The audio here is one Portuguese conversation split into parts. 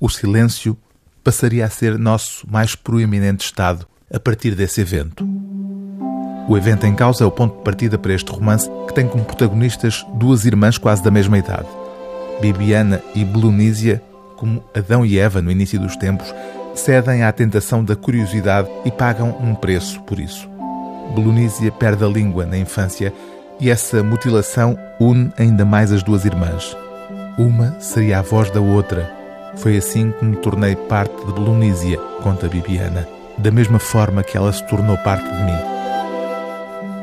o silêncio passaria a ser nosso mais proeminente estado a partir desse evento. O evento em causa é o ponto de partida para este romance que tem como protagonistas duas irmãs quase da mesma idade. Bibiana e Belonísia, como Adão e Eva no início dos tempos, cedem à tentação da curiosidade e pagam um preço por isso. Belonísia perde a língua na infância e essa mutilação une ainda mais as duas irmãs. Uma seria a voz da outra. Foi assim que me tornei parte de Belonísia, conta Bibiana, da mesma forma que ela se tornou parte de mim.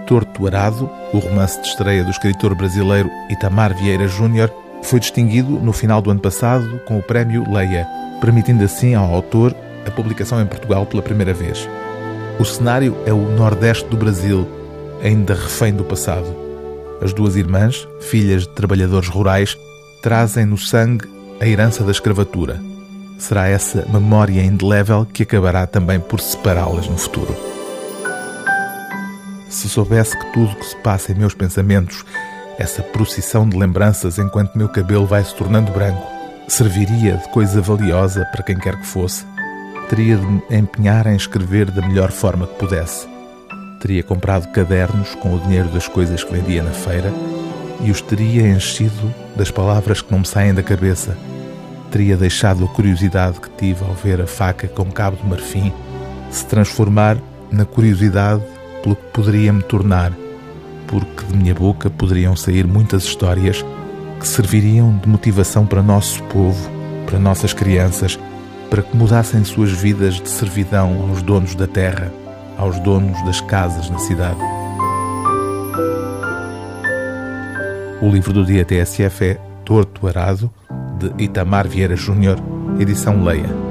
Torto Arado, o romance de estreia do escritor brasileiro Itamar Vieira Júnior, foi distinguido no final do ano passado com o prémio Leia, permitindo assim ao autor a publicação em Portugal pela primeira vez. O cenário é o Nordeste do Brasil, ainda refém do passado. As duas irmãs, filhas de trabalhadores rurais, trazem no sangue a herança da escravatura. Será essa memória indelével que acabará também por separá-las no futuro. Se soubesse que tudo que se passa em meus pensamentos, essa procissão de lembranças enquanto meu cabelo vai se tornando branco, serviria de coisa valiosa para quem quer que fosse, teria de me empenhar em escrever da melhor forma que pudesse. Teria comprado cadernos com o dinheiro das coisas que vendia na feira e os teria enchido das palavras que não me saem da cabeça. Teria deixado a curiosidade que tive ao ver a faca com cabo de marfim se transformar na curiosidade pelo que poderia me tornar, porque de minha boca poderiam sair muitas histórias que serviriam de motivação para nosso povo, para nossas crianças para que mudassem suas vidas de servidão aos donos da terra, aos donos das casas na cidade. O livro do dia TSF é Torto Arado, de Itamar Vieira Júnior, edição Leia.